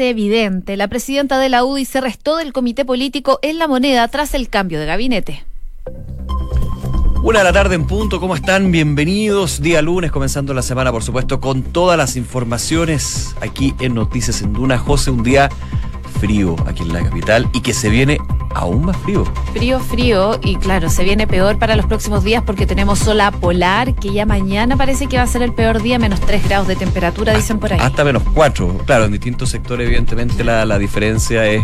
evidente. La presidenta de la UDI se restó del comité político en la moneda tras el cambio de gabinete. Una de la tarde en punto, ¿cómo están? Bienvenidos. Día lunes, comenzando la semana, por supuesto, con todas las informaciones aquí en Noticias en Duna. José, un día frío aquí en la capital y que se viene aún más frío. Frío, frío y claro, se viene peor para los próximos días porque tenemos ola polar que ya mañana parece que va a ser el peor día, menos 3 grados de temperatura, dicen por ahí. Hasta menos 4. Claro, en distintos sectores evidentemente la, la diferencia es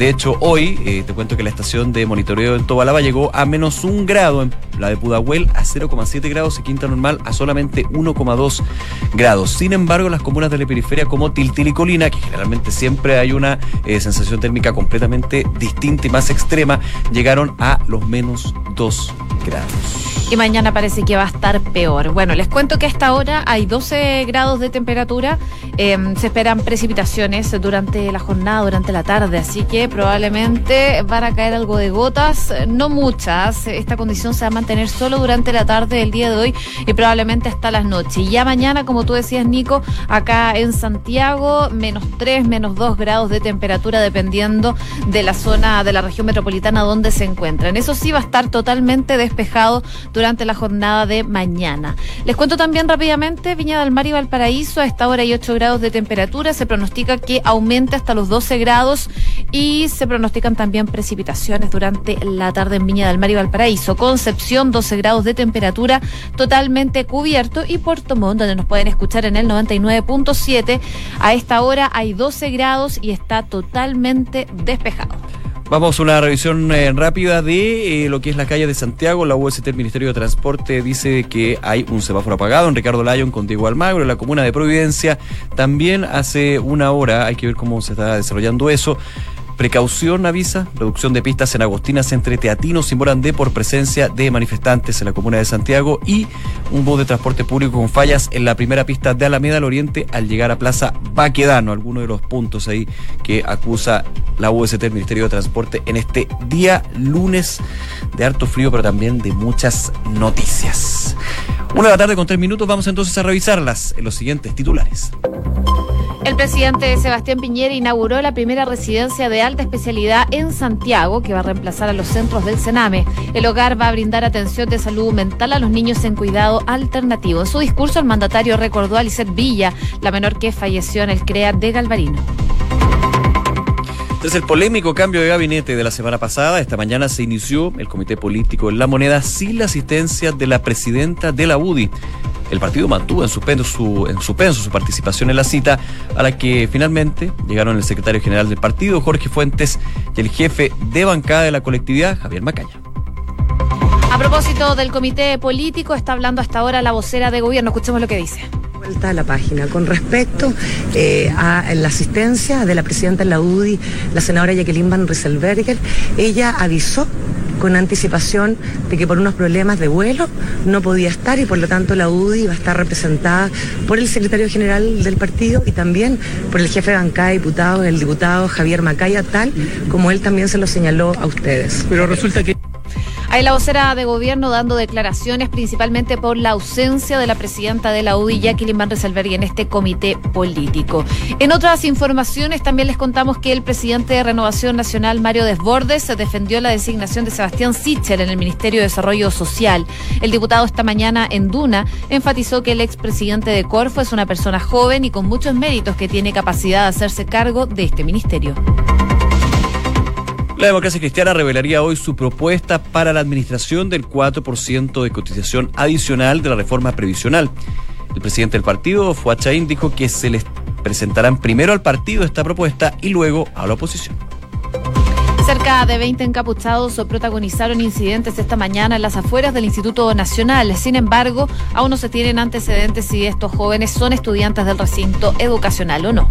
de hecho, hoy eh, te cuento que la estación de monitoreo en Tobalaba llegó a menos un grado, en la de Pudahuel a 0,7 grados y Quinta Normal a solamente 1,2 grados. Sin embargo, las comunas de la periferia como Tiltil y Colina, que generalmente siempre hay una eh, sensación térmica completamente distinta y más extrema, llegaron a los menos 2 grados y mañana parece que va a estar peor. Bueno, les cuento que a esta hora hay 12 grados de temperatura. Em, se esperan precipitaciones durante la jornada, durante la tarde, así que probablemente van a caer algo de gotas, no muchas. Esta condición se va a mantener solo durante la tarde del día de hoy y probablemente hasta las noches. Y ya mañana, como tú decías, Nico, acá en Santiago, menos 3, menos 2 grados de temperatura dependiendo de la zona de la región metropolitana donde se encuentran. Eso sí va a estar totalmente despejado durante la jornada de mañana. Les cuento también rápidamente, Viña del Mar y Valparaíso, a esta hora hay 8 grados de temperatura, se pronostica que aumente hasta los 12 grados y se pronostican también precipitaciones durante la tarde en Viña del Mar y Valparaíso. Concepción, 12 grados de temperatura, totalmente cubierto y Puerto Montt, donde nos pueden escuchar en el 99.7, a esta hora hay 12 grados y está totalmente despejado. Vamos a una revisión eh, rápida de eh, lo que es la calle de Santiago. La UST, el Ministerio de Transporte, dice que hay un semáforo apagado en Ricardo Lyon con Diego Almagro, en la comuna de Providencia. También hace una hora, hay que ver cómo se está desarrollando eso. Precaución avisa, reducción de pistas en Agostinas entre Teatinos y Morandé por presencia de manifestantes en la comuna de Santiago y un bus de transporte público con fallas en la primera pista de Alameda al Oriente al llegar a Plaza Baquedano, alguno de los puntos ahí que acusa la UST, el Ministerio de Transporte, en este día lunes de harto frío, pero también de muchas noticias. Una de la tarde con tres minutos, vamos entonces a revisarlas en los siguientes titulares. El presidente Sebastián Piñera inauguró la primera residencia de alta especialidad en Santiago, que va a reemplazar a los centros del Sename. El hogar va a brindar atención de salud mental a los niños en cuidado alternativo. En su discurso, el mandatario recordó a Lisette Villa, la menor que falleció en el CREA de Galvarino. Tras el polémico cambio de gabinete de la semana pasada, esta mañana se inició el comité político en La Moneda sin la asistencia de la presidenta de la UDI. El partido mantuvo en suspenso, su, en suspenso su participación en la cita, a la que finalmente llegaron el secretario general del partido, Jorge Fuentes, y el jefe de bancada de la colectividad, Javier Macaña. A propósito del comité político, está hablando hasta ahora la vocera de gobierno. Escuchemos lo que dice vuelta a la página. Con respecto eh, a la asistencia de la presidenta de la UDI, la senadora Jacqueline Van Rieselberger, ella avisó con anticipación de que por unos problemas de vuelo no podía estar y por lo tanto la UDI va a estar representada por el secretario general del partido y también por el jefe de bancada de diputados, el diputado Javier Macaya, tal como él también se lo señaló a ustedes. Pero resulta que hay la vocera de gobierno dando declaraciones principalmente por la ausencia de la presidenta de la UDI, Jacqueline Van Rieselberg, en este comité político. En otras informaciones también les contamos que el presidente de Renovación Nacional, Mario Desbordes, defendió la designación de Sebastián Sichel en el Ministerio de Desarrollo Social. El diputado esta mañana en Duna enfatizó que el expresidente de Corfo es una persona joven y con muchos méritos que tiene capacidad de hacerse cargo de este ministerio. La democracia cristiana revelaría hoy su propuesta para la administración del 4% de cotización adicional de la reforma previsional. El presidente del partido, Fuachaín, dijo que se les presentarán primero al partido esta propuesta y luego a la oposición. Cerca de 20 encapuchados protagonizaron incidentes esta mañana en las afueras del Instituto Nacional. Sin embargo, aún no se tienen antecedentes si estos jóvenes son estudiantes del recinto educacional o no.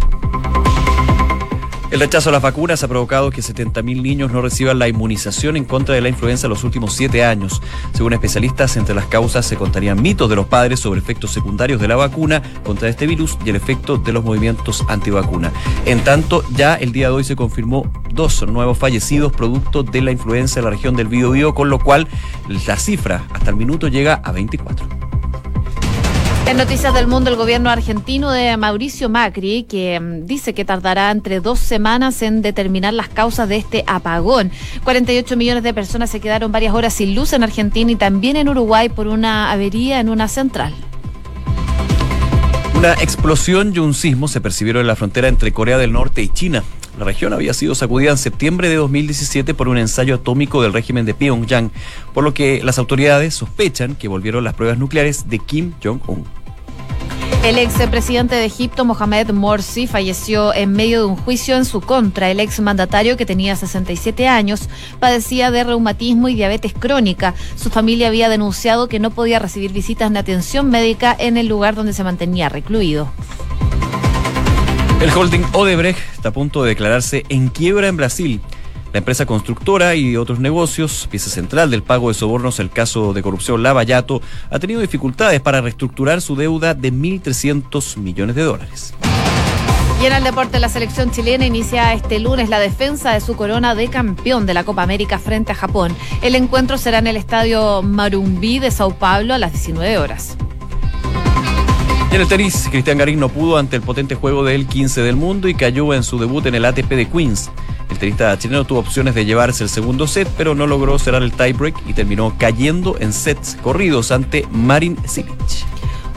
El rechazo a las vacunas ha provocado que 70.000 niños no reciban la inmunización en contra de la influenza en los últimos siete años. Según especialistas, entre las causas se contarían mitos de los padres sobre efectos secundarios de la vacuna contra este virus y el efecto de los movimientos antivacuna. En tanto, ya el día de hoy se confirmó dos nuevos fallecidos producto de la influenza en la región del Biobío, con lo cual la cifra hasta el minuto llega a 24. En Noticias del Mundo, el gobierno argentino de Mauricio Macri, que mm, dice que tardará entre dos semanas en determinar las causas de este apagón. 48 millones de personas se quedaron varias horas sin luz en Argentina y también en Uruguay por una avería en una central. Una explosión y un sismo se percibieron en la frontera entre Corea del Norte y China. La región había sido sacudida en septiembre de 2017 por un ensayo atómico del régimen de Pyongyang, por lo que las autoridades sospechan que volvieron las pruebas nucleares de Kim Jong-un. El ex presidente de Egipto, Mohamed Morsi, falleció en medio de un juicio en su contra. El ex mandatario, que tenía 67 años, padecía de reumatismo y diabetes crónica. Su familia había denunciado que no podía recibir visitas de atención médica en el lugar donde se mantenía recluido. El holding Odebrecht está a punto de declararse en quiebra en Brasil. La empresa constructora y otros negocios, pieza central del pago de sobornos, el caso de corrupción Lavallato, ha tenido dificultades para reestructurar su deuda de 1.300 millones de dólares. Y en el deporte, la selección chilena inicia este lunes la defensa de su corona de campeón de la Copa América frente a Japón. El encuentro será en el estadio Marumbí de Sao Paulo a las 19 horas. Y en el tenis, Cristian Garín no pudo ante el potente juego del 15 del mundo y cayó en su debut en el ATP de Queens. El tenista chileno tuvo opciones de llevarse el segundo set, pero no logró cerrar el tiebreak y terminó cayendo en sets corridos ante Marin Cilic.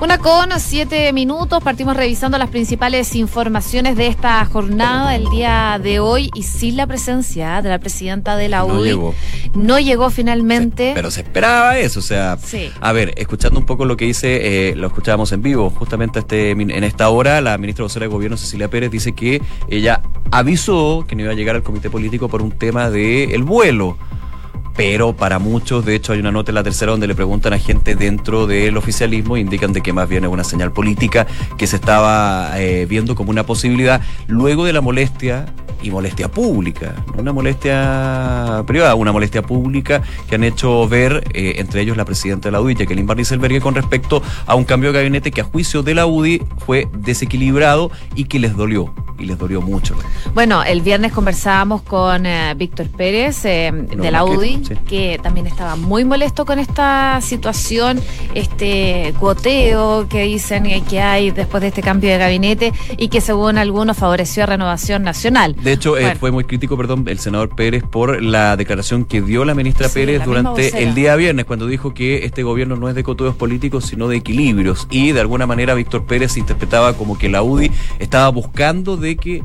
Una con siete minutos, partimos revisando las principales informaciones de esta jornada el día de hoy y sin la presencia de la presidenta de la UDI. No llegó. No llegó finalmente. pero se esperaba eso, o sea, Sí. a ver, escuchando un poco lo que dice, eh, lo escuchábamos en vivo, justamente este, en esta hora, la ministra vocera de Gobierno, Cecilia Pérez, dice que ella avisó que no iba a llegar al comité político por un tema del el vuelo. Pero para muchos, de hecho, hay una nota en la tercera donde le preguntan a gente dentro del oficialismo indican de que más bien es una señal política que se estaba eh, viendo como una posibilidad luego de la molestia y molestia pública, no una molestia privada, una molestia pública que han hecho ver eh, entre ellos la presidenta de la UDI, Jacqueline Van Rieselberghe, con respecto a un cambio de gabinete que a juicio de la UDI fue desequilibrado y que les dolió, y les dolió mucho. Bueno, el viernes conversábamos con eh, Víctor Pérez eh, de la UDI, sí. que también estaba muy molesto con esta situación, este cuoteo que dicen que hay después de este cambio de gabinete y que según algunos favoreció a Renovación Nacional. De hecho, eh, fue muy crítico, perdón, el senador Pérez por la declaración que dio la ministra Sí, Pérez la durante el día viernes, cuando dijo que este gobierno no es de coteos políticos, sino de equilibrios. Y de alguna manera Víctor Pérez interpretaba como que la UDI estaba buscando de que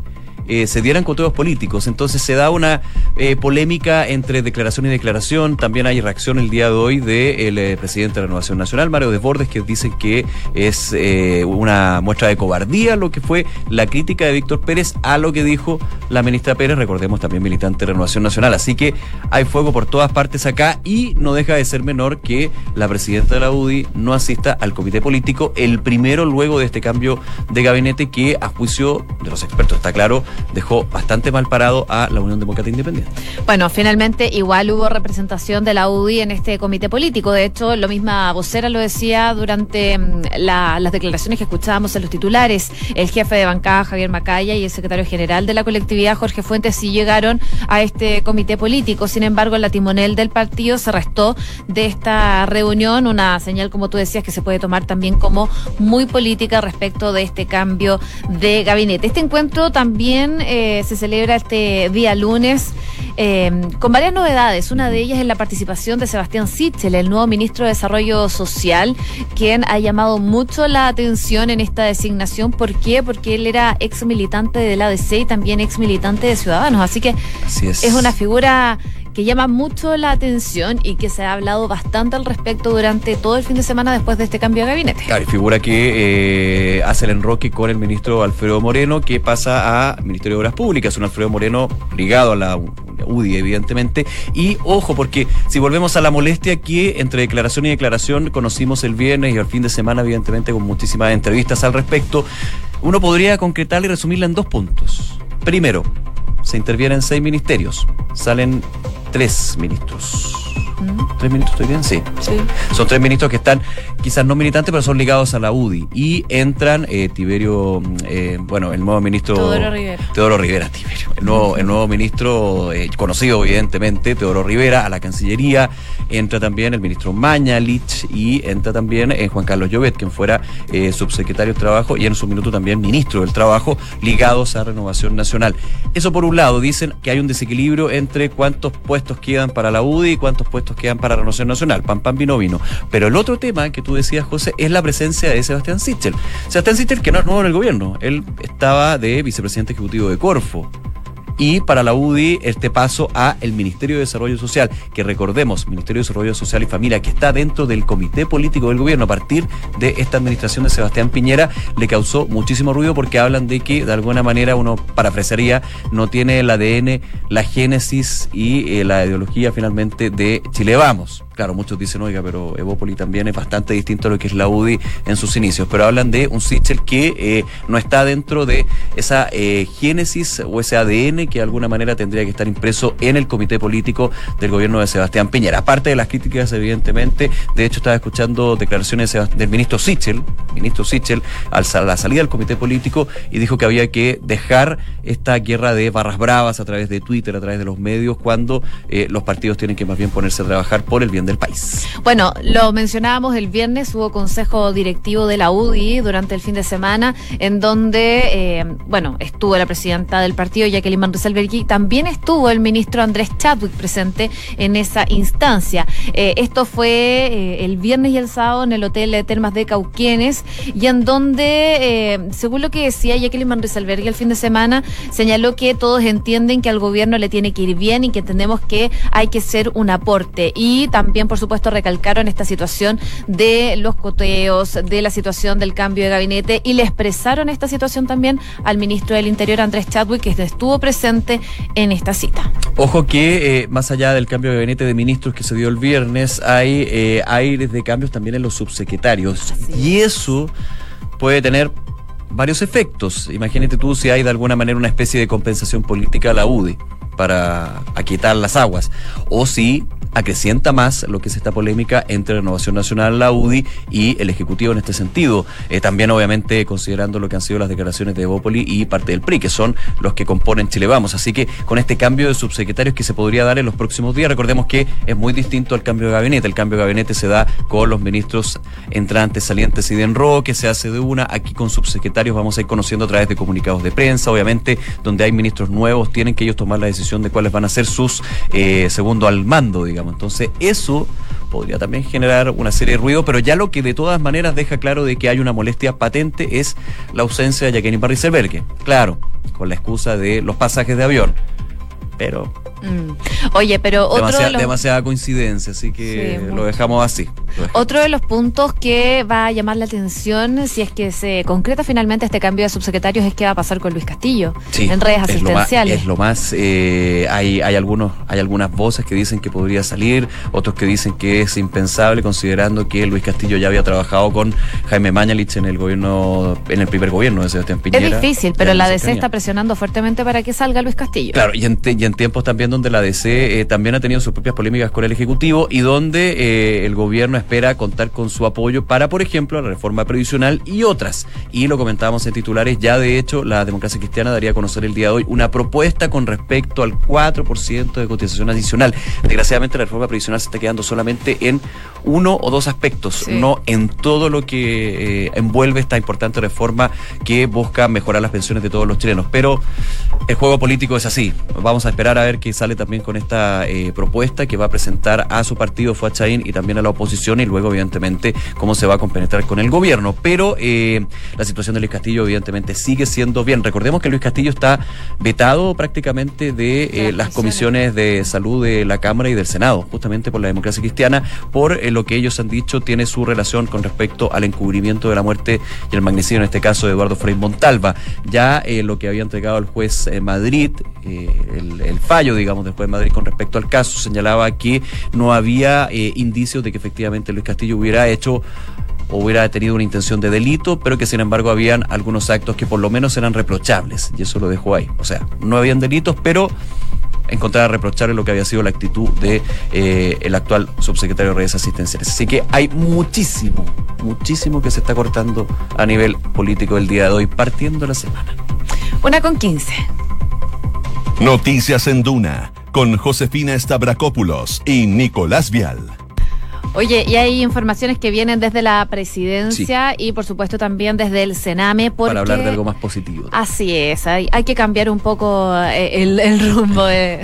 eh, se dieran coteos políticos. Entonces se da una eh, polémica entre declaración y declaración. También hay reacción el día de hoy del eh, presidente de Renovación Nacional, Mario Desbordes, que dice que es eh, una muestra de cobardía lo que fue la crítica de Víctor Pérez a lo que dijo la ministra Pérez, recordemos también militante de Renovación Nacional. Así que hay fuego por todas partes acá y no deja de ser menor que la presidenta de la UDI no asista al comité político, el primero luego de este cambio de gabinete que a juicio de los expertos está claro, dejó bastante mal parado a la Unión Demócrata Independiente. Bueno, finalmente igual hubo representación de la UDI en este comité político. De hecho, lo misma vocera lo decía durante mm, la- las declaraciones que escuchábamos en los titulares. El jefe de bancada, Javier Macaya, y el secretario general de la colectividad, Jorge Fuentes, sí llegaron a este comité político. Sin embargo, la timonel del partido se restó de esta reunión, una señal, como tú decías, que se puede tomar también como muy política respecto de este cambio de gabinete. Este encuentro también eh, se celebra este día lunes eh, con varias novedades. Una de ellas es la participación de Sebastián Sichel, el nuevo ministro de Desarrollo Social, quien ha llamado mucho la atención en esta designación. ¿Por qué? Porque él era ex militante de la ADC y también ex militante de Ciudadanos. Así que Así es. es una figura que llama mucho la atención y que se ha hablado bastante al respecto durante todo el fin de semana después de este cambio de gabinete. Claro, figura que eh, hace el enroque con el ministro Alfredo Moreno, que pasa a Ministerio de Obras Públicas. Un Alfredo Moreno ligado a la UDI, evidentemente. Y ojo, porque si volvemos a la molestia que entre declaración y declaración conocimos el viernes y al fin de semana, evidentemente, con muchísimas entrevistas al respecto, uno podría concretarla y resumirla en dos puntos. Primero, se intervienen seis ministerios, salen tres ministros. ¿Tres ministros estoy bien? Sí. Sí. Son tres ministros que están quizás no militantes, pero son ligados a la UDI. Y entran eh, Tiberio, mm, eh, bueno, el nuevo ministro. Teodoro Rivera. Teodoro Rivera, Tiberio. el nuevo, el nuevo ministro, eh, conocido evidentemente, Teodoro Rivera, a la Cancillería. Entra también el ministro Mañalich y entra también eh, Juan Carlos Llobet, quien fuera eh, subsecretario de Trabajo y en su minuto también ministro del Trabajo, ligados a Renovación Nacional. Eso por un lado, dicen que hay un desequilibrio entre cuántos puestos quedan para la UDI y cuántos puestos quedan para Renovación Nacional. Pan, pan, vino, vino. Pero el otro tema que tú decías, José, es la presencia de Sebastián Sichel. Sebastián Sichel, que no es nuevo en el gobierno, él estaba de vicepresidente ejecutivo de Corfo y para la UDI este paso a el Ministerio de Desarrollo Social, que recordemos, Ministerio de Desarrollo Social y Familia, que está dentro del comité político del gobierno a partir de esta administración de Sebastián Piñera, le causó muchísimo ruido porque hablan de que de alguna manera uno parafrasearía, no tiene el ADN, la génesis y eh, la ideología finalmente de Chile Vamos. Claro, muchos dicen, oiga, pero Evópoli también es bastante distinto a lo que es la UDI en sus inicios, pero hablan de un Sichel que eh, no está dentro de esa eh, génesis o ese ADN que de alguna manera tendría que estar impreso en el comité político del gobierno de Sebastián Piñera. Aparte de las críticas, evidentemente, de hecho estaba escuchando declaraciones del ministro Sichel, ministro Sichel, a la salida del comité político y dijo que había que dejar esta guerra de barras bravas a través de Twitter, a través de los medios, cuando eh, los partidos tienen que más bien ponerse a trabajar por el bien del país. Bueno, lo mencionábamos el viernes, hubo consejo directivo de la UDI durante el fin de semana, en donde, eh, bueno, estuvo la presidenta del partido, Jacqueline Van Rysselberghi, también estuvo el ministro Andrés Chadwick presente en esa instancia. Eh, esto fue eh, el viernes y el sábado en el Hotel de Termas de Cauquienes, y en donde, según lo que decía Jacqueline Van Rysselberghi el fin de semana, señaló que todos entienden que al gobierno le tiene que ir bien y que entendemos que hay que ser un aporte. Y también por supuesto, recalcaron esta situación de los coteos, de la situación del cambio de gabinete y le expresaron esta situación también al ministro del Interior, Andrés Chadwick, que estuvo presente en esta cita. Ojo que eh, más allá del cambio de gabinete de ministros que se dio el viernes, hay eh, aires de cambios también en los subsecretarios. y eso puede tener varios efectos. Imagínate tú si hay de alguna manera una especie de compensación política a la UDI para aquietar las aguas. O si acrecienta más lo que es esta polémica entre Renovación Nacional, la UDI y el Ejecutivo en este sentido. Eh, también, obviamente, considerando lo que han sido las declaraciones de Evópoli y parte del PRI, que son los que componen Chile Vamos. Así que con este cambio de subsecretarios que se podría dar en los próximos días, recordemos que es muy distinto al cambio de gabinete. El cambio de gabinete se da con los ministros entrantes, salientes y de enroque, se hace de una. Aquí con subsecretarios vamos a ir conociendo a través de comunicados de prensa, obviamente, donde hay ministros nuevos, tienen que ellos tomar la decisión de cuáles van a ser sus eh, segundo al mando, digamos. Entonces, eso podría también generar una serie de ruido, pero ya lo que de todas maneras deja claro de que hay una molestia patente es la ausencia de Jacqueline Parricelbergue. Claro, con la excusa de los pasajes de avión. Pero Mm. Oye, pero otro demasiada, coincidencia, así que lo dejamos así. Otro de los puntos que va a llamar la atención, si es que se concreta finalmente este cambio de subsecretarios, es qué va a pasar con Luis Castillo en redes asistenciales. Es lo más, eh, hay, hay algunos, hay algunas voces que dicen que podría salir, otros que dicen que es impensable, considerando que Luis Castillo ya había trabajado con Jaime Mañalich en el gobierno, en el primer gobierno de Sebastián Piñera. Es difícil, pero la DC está presionando fuertemente para que salga Luis Castillo. Claro, y en, y en tiempos también donde la DC eh, también ha tenido sus propias polémicas con el Ejecutivo y donde eh, el gobierno espera contar con su apoyo para, por ejemplo, la reforma previsional y otras. Y lo comentábamos en titulares, ya de hecho la democracia cristiana daría a conocer el día de hoy una propuesta con respecto al 4% de cotización adicional. Desgraciadamente la reforma previsional se está quedando solamente en uno o dos aspectos, no en todo lo que eh, envuelve esta importante reforma que busca mejorar las pensiones de todos los chilenos. Pero el juego político es así. Vamos a esperar a ver qué sale también con esta eh, propuesta que va a presentar a su partido Fuachaín y también a la oposición y luego evidentemente cómo se va a compenetrar con el gobierno. Pero eh, la situación de Luis Castillo evidentemente sigue siendo bien. Recordemos que Luis Castillo está vetado prácticamente de las comisiones de salud de la Cámara y del Senado, justamente por la democracia cristiana, por lo que ellos han dicho tiene su relación con respecto al encubrimiento de la muerte y el magnicidio, en este caso de Eduardo Frei Montalva. Ya eh, lo que había entregado el juez eh, Madrid, eh, el, fallo, digamos, del juez Madrid con respecto al caso, señalaba que no había indicios de que efectivamente Luis Castillo hubiera hecho o hubiera tenido una intención de delito, pero que sin embargo habían algunos actos que por lo menos eran reprochables, y eso lo dejó ahí. O sea, no habían delitos, pero encontrar a reprochar lo que había sido la actitud de eh, el actual subsecretario de redes asistenciales. Así que hay muchísimo, muchísimo que se está cortando a nivel político el día de hoy, partiendo la semana. Una con quince. Noticias en Duna con Josefina Stavrakopoulos y Nicolás Vial. Oye, y hay informaciones que vienen desde la presidencia y por supuesto también desde el Sename. Para hablar de algo más positivo. Así es, hay, hay que cambiar un poco eh, el, rumbo. De,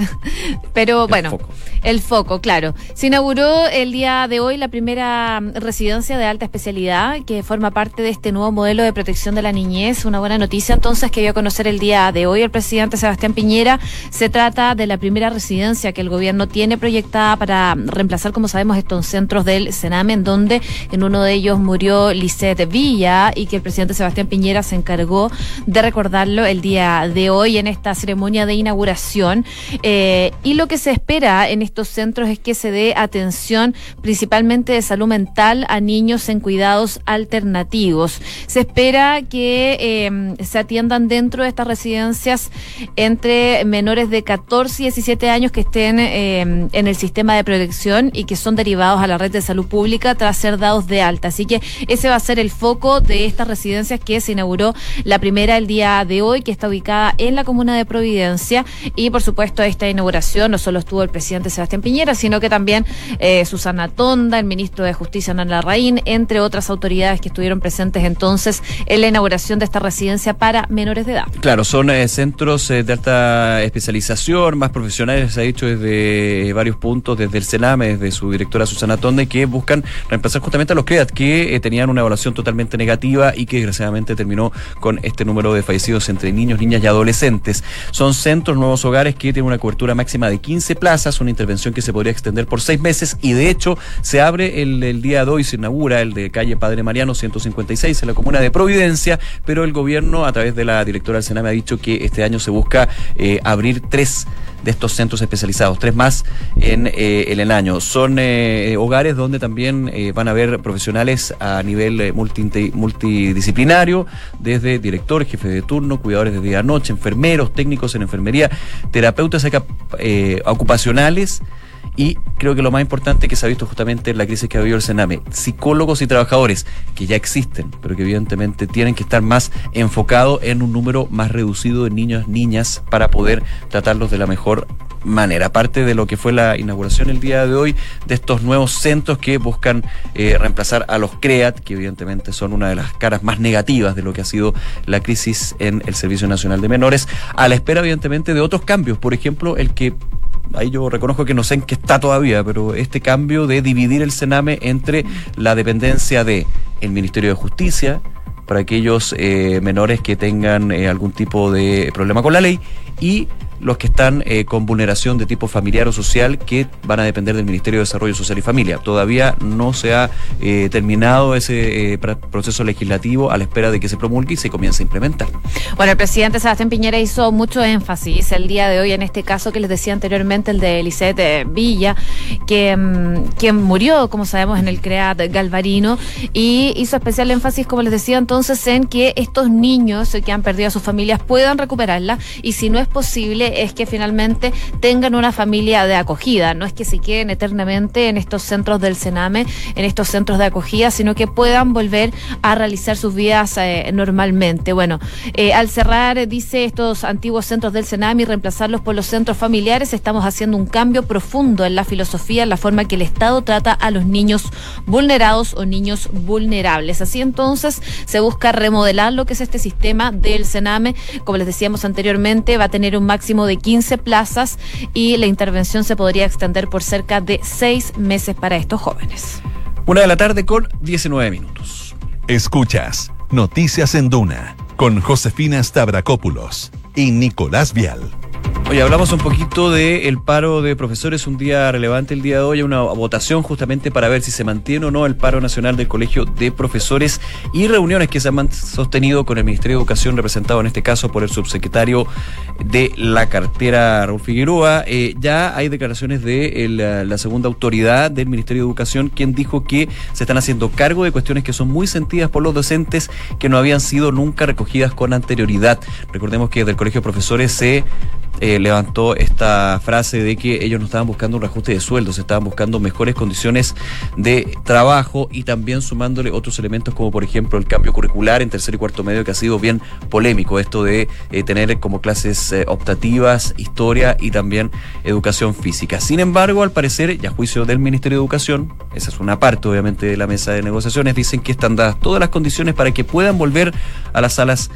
pero bueno, el foco, claro. Se inauguró el día de hoy la primera residencia de alta especialidad que forma parte de este nuevo modelo de protección de la niñez. Una buena noticia entonces que dio a conocer el día de hoy el presidente Sebastián Piñera. Se trata de la primera residencia que el gobierno tiene proyectada para reemplazar, como sabemos, estos centros del Sename, en donde en uno de ellos murió Lisette Villa y que el presidente Sebastián Piñera se encargó de recordarlo el día de hoy en esta ceremonia de inauguración. Eh, y lo que se espera en estos centros es que se dé atención principalmente de salud mental a niños en cuidados alternativos. Se espera que eh, se atiendan dentro de estas residencias entre menores de 14 y 17 años que estén eh, en el sistema de protección y que son derivados a la red de salud pública tras ser dados de alta. Así que ese va a ser el foco de estas residencias que se inauguró la primera el día de hoy, que está ubicada en la comuna de Providencia. Y por supuesto, esta inauguración no solo estuvo el presidente Sebastián Piñera, sino que también eh, Susana Tonda, el ministro de Justicia, Nana Larraín, entre otras autoridades que estuvieron presentes entonces en la inauguración de esta residencia para menores de edad. Claro, son eh, centros eh, de alta especialización, más profesionales, se ha dicho desde varios puntos, desde el Sename, desde su directora Susana Tonda que buscan reemplazar justamente a los CREAT que tenían una evaluación totalmente negativa y que desgraciadamente terminó con este número de fallecidos entre niños, niñas y adolescentes. Son centros, nuevos hogares que tienen una cobertura máxima de 15 plazas, una intervención que se podría extender por seis meses y de hecho se abre el, día de hoy, se inaugura el de calle Padre Mariano 156 en la comuna de Providencia, pero el gobierno a través de la directora del Sename ha dicho que este año se busca eh, abrir tres de estos centros especializados, tres más en, eh, el año. Son eh, hogares donde también eh, van a haber profesionales a nivel multidisciplinario, desde directores, jefes de turno, cuidadores de día a noche, enfermeros, técnicos en enfermería, terapeutas ocupacionales y creo que lo más importante que se ha visto justamente en la crisis que ha habido el Sename, psicólogos y trabajadores que ya existen, pero que evidentemente tienen que estar más enfocados en un número más reducido de niños, niñas, para poder tratarlos de la mejor manera. Aparte de lo que fue la inauguración el día de hoy de estos nuevos centros que buscan eh, reemplazar a los CREAT, que evidentemente son una de las caras más negativas de lo que ha sido la crisis en el Servicio Nacional de Menores, a la espera evidentemente de otros cambios, por ejemplo, el que ahí yo reconozco que no sé en qué está todavía, pero este cambio de dividir el Sename entre la dependencia de el Ministerio de Justicia para aquellos eh, menores que tengan eh, algún tipo de problema con la ley y los que están eh, con vulneración de tipo familiar o social que van a depender del Ministerio de Desarrollo Social y Familia. Todavía no se ha eh, terminado ese eh, proceso legislativo a la espera de que se promulgue y se comience a implementar. Bueno, el presidente Sebastián Piñera hizo mucho énfasis el día de hoy en este caso que les decía anteriormente, el de Lisette Villa, que mm, quien murió, como sabemos, en el CREAT Galvarino y hizo especial énfasis, como les decía entonces, en que estos niños que han perdido a sus familias puedan recuperarla y si no es posible es que finalmente tengan una familia de acogida, no es que se queden eternamente en estos centros del Sename, en estos centros de acogida, sino que puedan volver a realizar sus vidas eh, normalmente. Bueno, eh, al cerrar, dice, estos antiguos centros del Sename y reemplazarlos por los centros familiares, estamos haciendo un cambio profundo en la filosofía, en la forma que el Estado trata a los niños vulnerados o niños vulnerables. Así entonces se busca remodelar lo que es este sistema del Sename. Como les decíamos anteriormente, va a tener un máximo de 15 plazas y la intervención se podría extender por cerca de seis meses para estos jóvenes. Una de la tarde con 19 minutos. Escuchas Noticias en Duna con Josefina Stavrakopoulos y Nicolás Vial. Oye, hablamos un poquito del paro de profesores, un día relevante el día de hoy, una votación justamente para ver si se mantiene o no el paro nacional del Colegio de Profesores y reuniones que se han sostenido con el Ministerio de Educación, representado en este caso por el subsecretario de la cartera, Raúl Figueroa. Eh, ya hay declaraciones de la segunda autoridad del Ministerio de Educación, quien dijo que se están haciendo cargo de cuestiones que son muy sentidas por los docentes que no habían sido nunca recogidas con anterioridad. Recordemos que del Colegio de Profesores se eh, levantó esta frase de que ellos no estaban buscando un reajuste de sueldos, estaban buscando mejores condiciones de trabajo y también sumándole otros elementos como por ejemplo el cambio curricular en tercer y cuarto medio que ha sido bien polémico, esto de eh, tener como clases eh, optativas, historia y también educación física. Sin embargo, al parecer, y a juicio del Ministerio de Educación, esa es una parte obviamente de la mesa de negociaciones, dicen que están dadas todas las condiciones para que puedan volver a las salas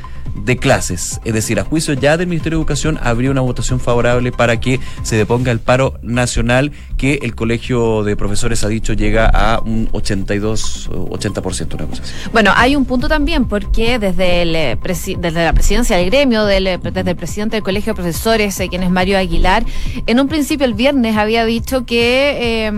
de clases. Es decir, a juicio ya del Ministerio de Educación habría una votación favorable para que se deponga el paro nacional que el Colegio de Profesores ha dicho llega a un 82, 80%, una cosa. Bueno, hay un punto también porque desde, el, eh, desde la presidencia del gremio, del, eh, desde el presidente del Colegio de Profesores, eh, quien es Mario Aguilar, en un principio el viernes había dicho que... Eh,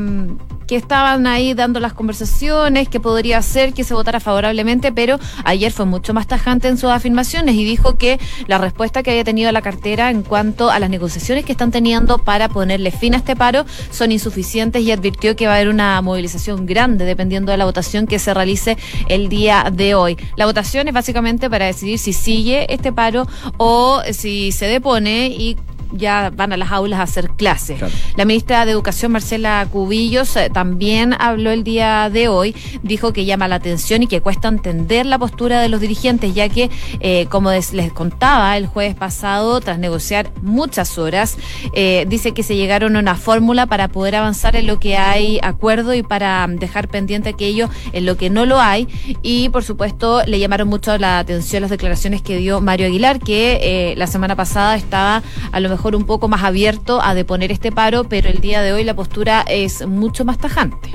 que estaban ahí dando las conversaciones, que podría ser que se votara favorablemente, pero ayer fue mucho más tajante en sus afirmaciones y dijo que la respuesta que había tenido la cartera en cuanto a las negociaciones que están teniendo para ponerle fin a este paro son insuficientes y advirtió que va a haber una movilización grande dependiendo de la votación que se realice el día de hoy. La votación es básicamente para decidir si sigue este paro o si se depone y ya van a las aulas a hacer clases. Claro. La ministra de Educación, Marcela Cubillos, eh, también habló el día de hoy, dijo que llama la atención y que cuesta entender la postura de los dirigentes, ya que, eh, como les contaba el jueves pasado, tras negociar muchas horas, eh, dice que se llegaron a una fórmula para poder avanzar en lo que hay acuerdo y para mm, dejar pendiente aquello en lo que no lo hay. Y, por supuesto, le llamaron mucho la atención las declaraciones que dio Mario Aguilar, que eh, la semana pasada estaba a lo mejor un poco más abierto a deponer este paro, pero el día de hoy la postura es mucho más tajante.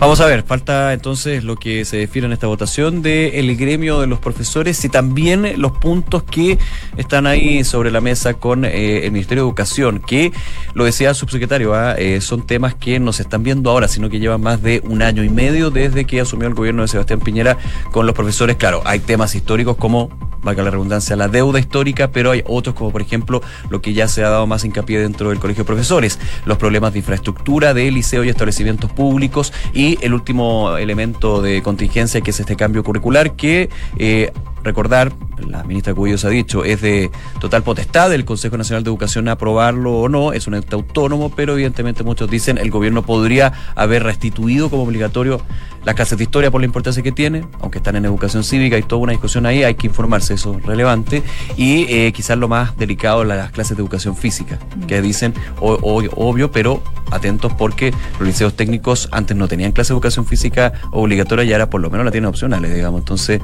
Vamos a ver, falta entonces lo que se define en esta votación del gremio de los profesores y también los puntos que están ahí sobre la mesa con eh, el Ministerio de Educación, que lo decía el subsecretario, ¿ah? Eh, son temas que no se están viendo ahora, sino que llevan más de un año y medio desde que asumió el gobierno de Sebastián Piñera con los profesores. Claro, hay temas históricos como, valga la redundancia, la deuda histórica, pero hay otros como por ejemplo lo que ya se ha dado más hincapié dentro del Colegio de Profesores, los problemas de infraestructura de liceo y establecimientos públicos y el último elemento de contingencia que es este cambio curricular que eh, recordar, la ministra Cubillos ha dicho, es de total potestad del Consejo Nacional de Educación aprobarlo o no, es un ente autónomo, pero evidentemente muchos dicen el gobierno podría haber restituido como obligatorio las clases de historia por la importancia que tiene, aunque están en educación cívica y toda una discusión ahí, hay que informarse, eso es relevante, y eh, quizás lo más delicado, las clases de educación física, que dicen, o- o- obvio, pero atentos porque los liceos técnicos antes no tenían clase de educación física obligatoria y ahora por lo menos la tienen opcionales, digamos. Entonces,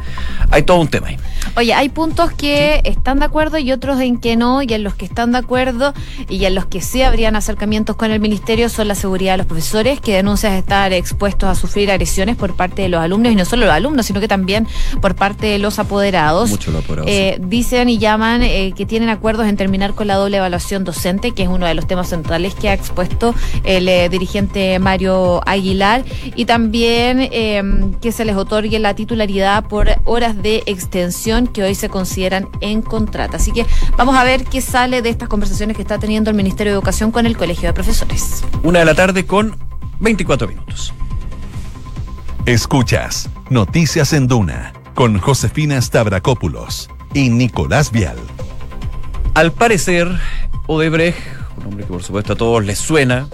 hay todo un tema ahí. Oye, hay puntos que están de acuerdo y otros en que no, y en los que están de acuerdo y en los que sí habrían acercamientos con el ministerio son la seguridad de los profesores, que denuncian estar expuestos a sufrir agresiones por parte de los alumnos, y no solo los alumnos, sino que también por parte de los apoderados. Mucho lo apoderados, Eh, Dicen y llaman eh, que tienen acuerdos en terminar con la doble evaluación docente, que es uno de los temas centrales que ha expuesto el eh, dirigente Mario Aguilar, y también eh, que se les otorgue la titularidad por horas de extensión que hoy se consideran en contrato. Así que vamos a ver qué sale de estas conversaciones que está teniendo el Ministerio de Educación con el Colegio de Profesores. Una de la tarde con 24 minutos. Escuchas Noticias en Duna con Josefina Stavrakopoulos y Nicolás Vial. Al parecer, Odebrecht, un nombre que por supuesto a todos les suena,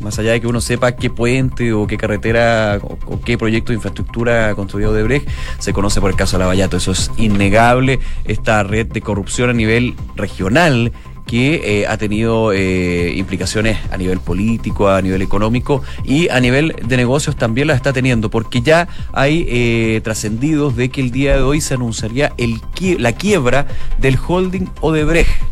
más allá de que uno sepa qué puente o qué carretera o, qué proyecto de infraestructura construyó Odebrecht, se conoce por el caso de Lavallato. Eso es innegable. Esta red de corrupción a nivel regional que eh, ha tenido eh, implicaciones a nivel político, a nivel económico y a nivel de negocios también las está teniendo, porque ya hay eh, trascendidos de que el día de hoy se anunciaría el, la quiebra del holding Odebrecht.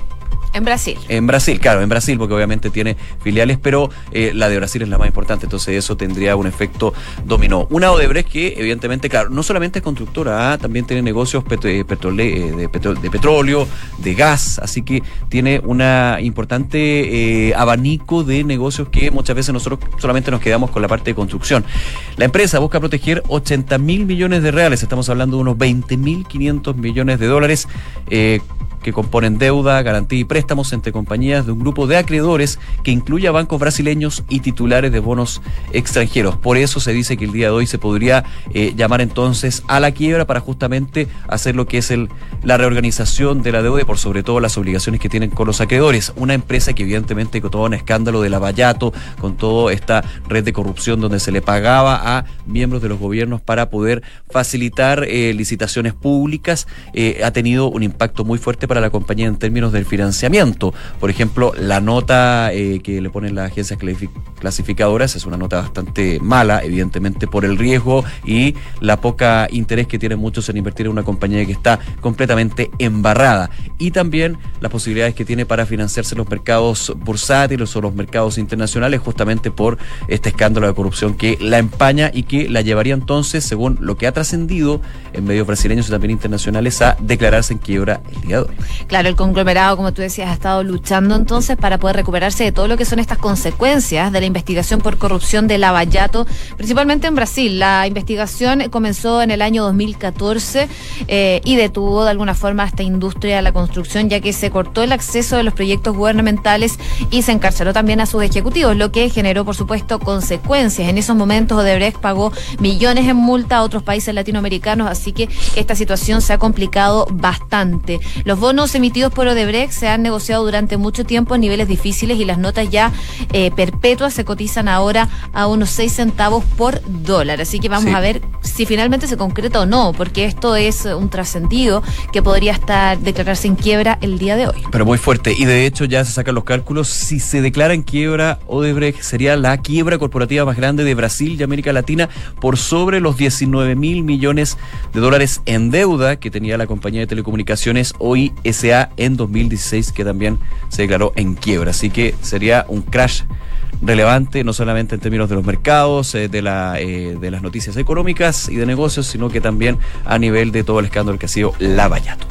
En Brasil. En Brasil, claro, en Brasil, porque obviamente tiene filiales, pero eh, la de Brasil es la más importante, entonces eso tendría un efecto dominó. Una Odebrecht que, evidentemente, claro, no solamente es constructora, ah, también tiene negocios eh, eh, de, petróleo, de gas, así que tiene una importante abanico de negocios que muchas veces nosotros solamente nos quedamos con la parte de construcción. La empresa busca proteger 80 mil millones de reales, estamos hablando de unos 20 mil 500 millones de dólares. Que componen deuda, garantía y préstamos entre compañías de un grupo de acreedores que incluye a bancos brasileños y titulares de bonos extranjeros. Por eso se dice que el día de hoy se podría eh, llamar entonces a la quiebra para justamente hacer lo que es el, la reorganización de la deuda y por sobre todo las obligaciones que tienen con los acreedores. Una empresa que evidentemente con todo un escándalo de lavallato, con toda esta red de corrupción donde se le pagaba a miembros de los gobiernos para poder facilitar eh, licitaciones públicas, eh, ha tenido un impacto muy fuerte para la compañía en términos del financiamiento. Por ejemplo, la nota eh, que le ponen las agencias clasificadoras es una nota bastante mala, evidentemente por el riesgo y la poca interés que tienen muchos en invertir en una compañía que está completamente embarrada. Y también las posibilidades que tiene para financiarse los mercados bursátiles o los mercados internacionales justamente por este escándalo de corrupción que la empaña y que la llevaría entonces, según lo que ha trascendido en medios brasileños y también internacionales, a declararse en quiebra el día de hoy. Claro, el conglomerado, como tú decías, ha estado luchando entonces para poder recuperarse de todo lo que son estas consecuencias de la investigación por corrupción de Lavallato, principalmente en Brasil. La investigación comenzó en el año 2014 eh, y detuvo de alguna forma esta industria de la construcción, ya que se cortó el acceso de los proyectos gubernamentales y se encarceló también a sus ejecutivos, lo que generó, por supuesto, consecuencias. En esos momentos, Odebrecht pagó millones en multa a otros países latinoamericanos, así que esta situación se ha complicado bastante. Los bonos emitidos por Odebrecht se han negociado durante mucho tiempo en niveles difíciles y las notas ya eh, perpetuas se cotizan ahora a unos 6 centavos por dólar. Así que vamos a ver si finalmente se concreta o no, porque esto es un trascendido que podría estar declararse en quiebra el día de hoy. Pero muy fuerte. Y de hecho ya se sacan los cálculos. Si se declara en quiebra, Odebrecht sería la quiebra corporativa más grande de Brasil y América Latina por sobre los 19 mil millones de dólares en deuda que tenía la compañía de telecomunicaciones hoy SA en 2016, que también se declaró en quiebra. Así que sería un crash relevante, no solamente en términos de los mercados, eh, de, la, eh, de las noticias económicas y de negocios, sino que también a nivel de todo el escándalo que ha sido Lavallato.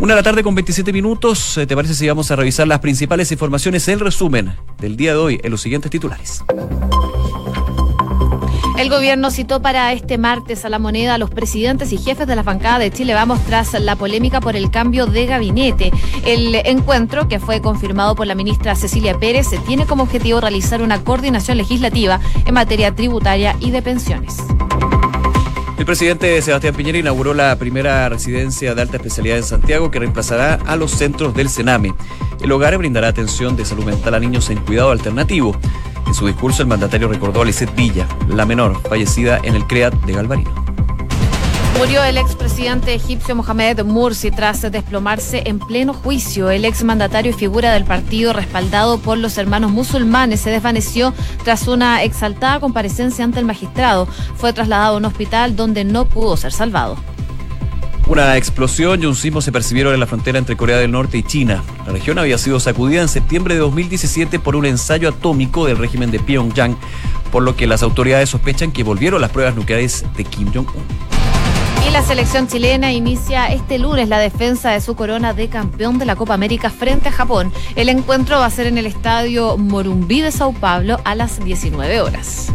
Una de la tarde con 27 minutos, eh, ¿te parece si vamos a revisar las principales informaciones, el resumen del día de hoy en los siguientes titulares? El gobierno citó para este martes a la moneda a los presidentes y jefes de la bancada de Chile Vamos tras la polémica por el cambio de gabinete. El encuentro, que fue confirmado por la ministra Cecilia Pérez, tiene como objetivo realizar una coordinación legislativa en materia tributaria y de pensiones. El presidente Sebastián Piñera inauguró la primera residencia de alta especialidad en Santiago que reemplazará a los centros del Sename. El hogar brindará atención de salud mental a niños en cuidado alternativo. En su discurso, el mandatario recordó a Lisette Villa, la menor, fallecida en el CREAT de Galvarino. Murió el expresidente egipcio Mohamed Mursi tras desplomarse en pleno juicio. El exmandatario y figura del partido respaldado por los hermanos musulmanes se desvaneció tras una exaltada comparecencia ante el magistrado. Fue trasladado a un hospital donde no pudo ser salvado. Una explosión y un sismo se percibieron en la frontera entre Corea del Norte y China. La región había sido sacudida en septiembre de 2017 por un ensayo atómico del régimen de Pyongyang, por lo que las autoridades sospechan que volvieron las pruebas nucleares de Kim Jong-un. Y la selección chilena inicia este lunes la defensa de su corona de campeón de la Copa América frente a Japón. El encuentro va a ser en el estadio Morumbí de Sao Paulo a las 19 horas.